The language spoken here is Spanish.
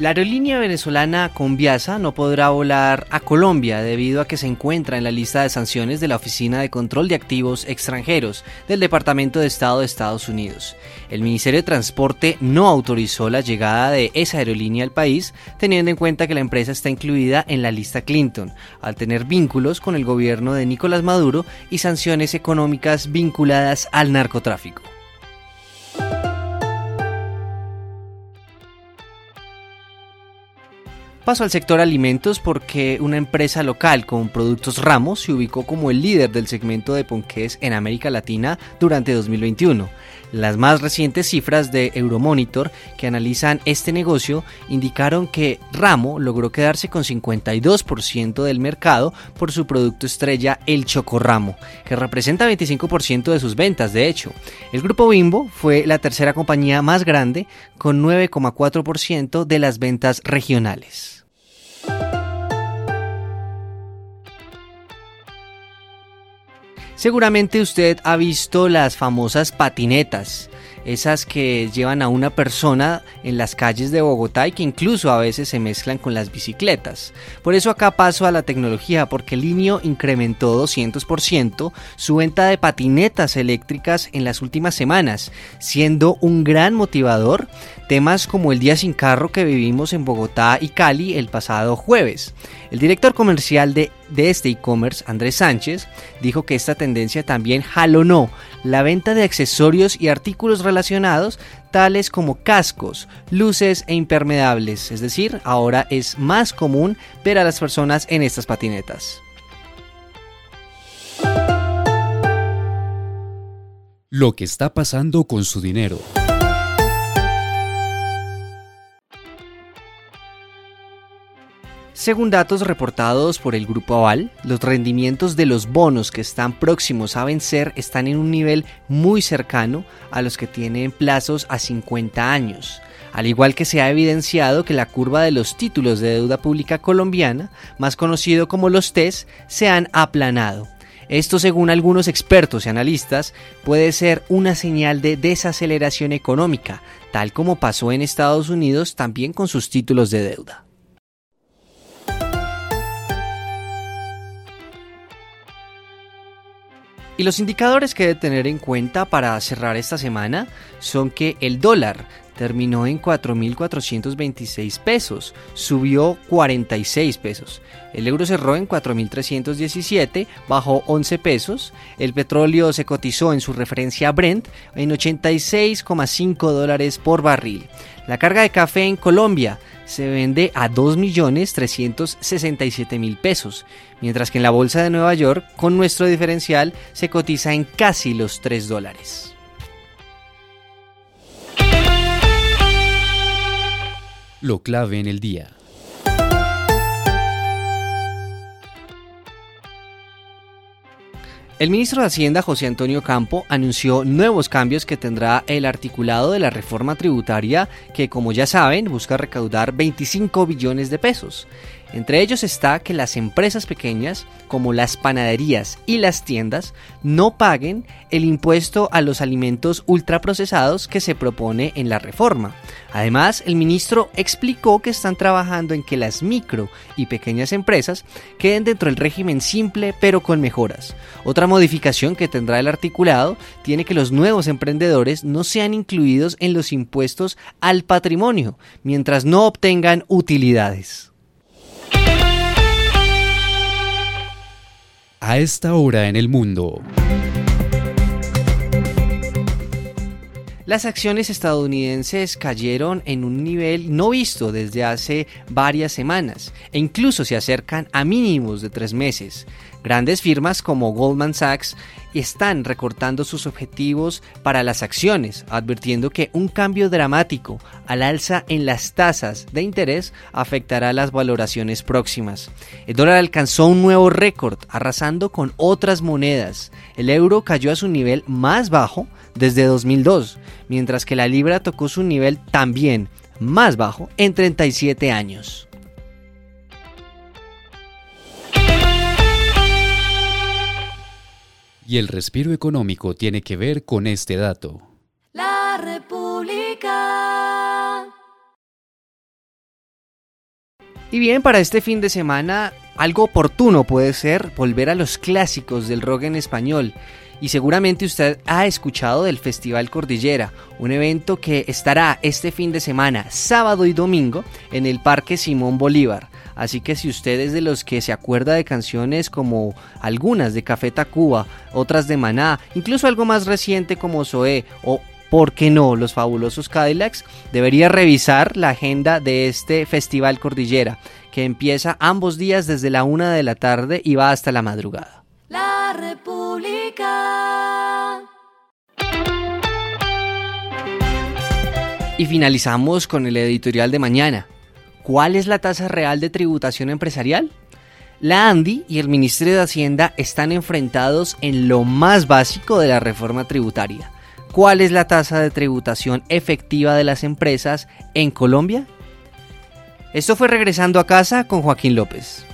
La aerolínea venezolana Conviasa no podrá volar a Colombia debido a que se encuentra en la lista de sanciones de la Oficina de Control de Activos Extranjeros del Departamento de Estado de Estados Unidos. El Ministerio de Transporte no autorizó la llegada de esa aerolínea al país, teniendo en cuenta que la empresa está incluida en la lista Clinton, al tener vínculos con el gobierno de Nicolás Maduro y sanciones económicas vinculadas al narcotráfico. Paso al sector alimentos porque una empresa local con productos Ramos se ubicó como el líder del segmento de ponqués en América Latina durante 2021. Las más recientes cifras de Euromonitor que analizan este negocio indicaron que Ramo logró quedarse con 52% del mercado por su producto estrella el Chocorramo, que representa 25% de sus ventas de hecho. El grupo Bimbo fue la tercera compañía más grande con 9,4% de las ventas regionales. Seguramente usted ha visto las famosas patinetas, esas que llevan a una persona en las calles de Bogotá y que incluso a veces se mezclan con las bicicletas. Por eso acá paso a la tecnología porque Linio incrementó 200% su venta de patinetas eléctricas en las últimas semanas, siendo un gran motivador temas como el día sin carro que vivimos en Bogotá y Cali el pasado jueves. El director comercial de, de este e-commerce, Andrés Sánchez, dijo que esta tendencia también jalonó la venta de accesorios y artículos relacionados tales como cascos, luces e impermeables, es decir, ahora es más común ver a las personas en estas patinetas. Lo que está pasando con su dinero. Según datos reportados por el Grupo Aval, los rendimientos de los bonos que están próximos a vencer están en un nivel muy cercano a los que tienen plazos a 50 años, al igual que se ha evidenciado que la curva de los títulos de deuda pública colombiana, más conocido como los TES, se han aplanado. Esto, según algunos expertos y analistas, puede ser una señal de desaceleración económica, tal como pasó en Estados Unidos también con sus títulos de deuda. Y los indicadores que debe tener en cuenta para cerrar esta semana son que el dólar terminó en 4.426 pesos, subió 46 pesos. El euro cerró en 4.317, bajó 11 pesos. El petróleo se cotizó en su referencia Brent en 86,5 dólares por barril. La carga de café en Colombia se vende a 2.367.000 pesos, mientras que en la bolsa de Nueva York, con nuestro diferencial, se cotiza en casi los 3 dólares. Lo clave en el día. El ministro de Hacienda, José Antonio Campo, anunció nuevos cambios que tendrá el articulado de la reforma tributaria que, como ya saben, busca recaudar 25 billones de pesos. Entre ellos está que las empresas pequeñas, como las panaderías y las tiendas, no paguen el impuesto a los alimentos ultraprocesados que se propone en la reforma. Además, el ministro explicó que están trabajando en que las micro y pequeñas empresas queden dentro del régimen simple pero con mejoras. Otra modificación que tendrá el articulado tiene que los nuevos emprendedores no sean incluidos en los impuestos al patrimonio mientras no obtengan utilidades. A esta hora en el mundo. Las acciones estadounidenses cayeron en un nivel no visto desde hace varias semanas e incluso se acercan a mínimos de tres meses. Grandes firmas como Goldman Sachs están recortando sus objetivos para las acciones, advirtiendo que un cambio dramático al alza en las tasas de interés afectará las valoraciones próximas. El dólar alcanzó un nuevo récord, arrasando con otras monedas. El euro cayó a su nivel más bajo desde 2002, mientras que la libra tocó su nivel también más bajo en 37 años. Y el respiro económico tiene que ver con este dato. La República. Y bien, para este fin de semana, algo oportuno puede ser volver a los clásicos del rock en español y seguramente usted ha escuchado del Festival Cordillera, un evento que estará este fin de semana, sábado y domingo, en el Parque Simón Bolívar. Así que si usted es de los que se acuerda de canciones como algunas de Café Tacuba, otras de Maná, incluso algo más reciente como Zoé o ¿por qué no? Los fabulosos Cadillacs, debería revisar la agenda de este Festival Cordillera, que empieza ambos días desde la una de la tarde y va hasta la madrugada. La República. Y finalizamos con el editorial de mañana. ¿Cuál es la tasa real de tributación empresarial? La ANDI y el Ministerio de Hacienda están enfrentados en lo más básico de la reforma tributaria. ¿Cuál es la tasa de tributación efectiva de las empresas en Colombia? Esto fue regresando a casa con Joaquín López.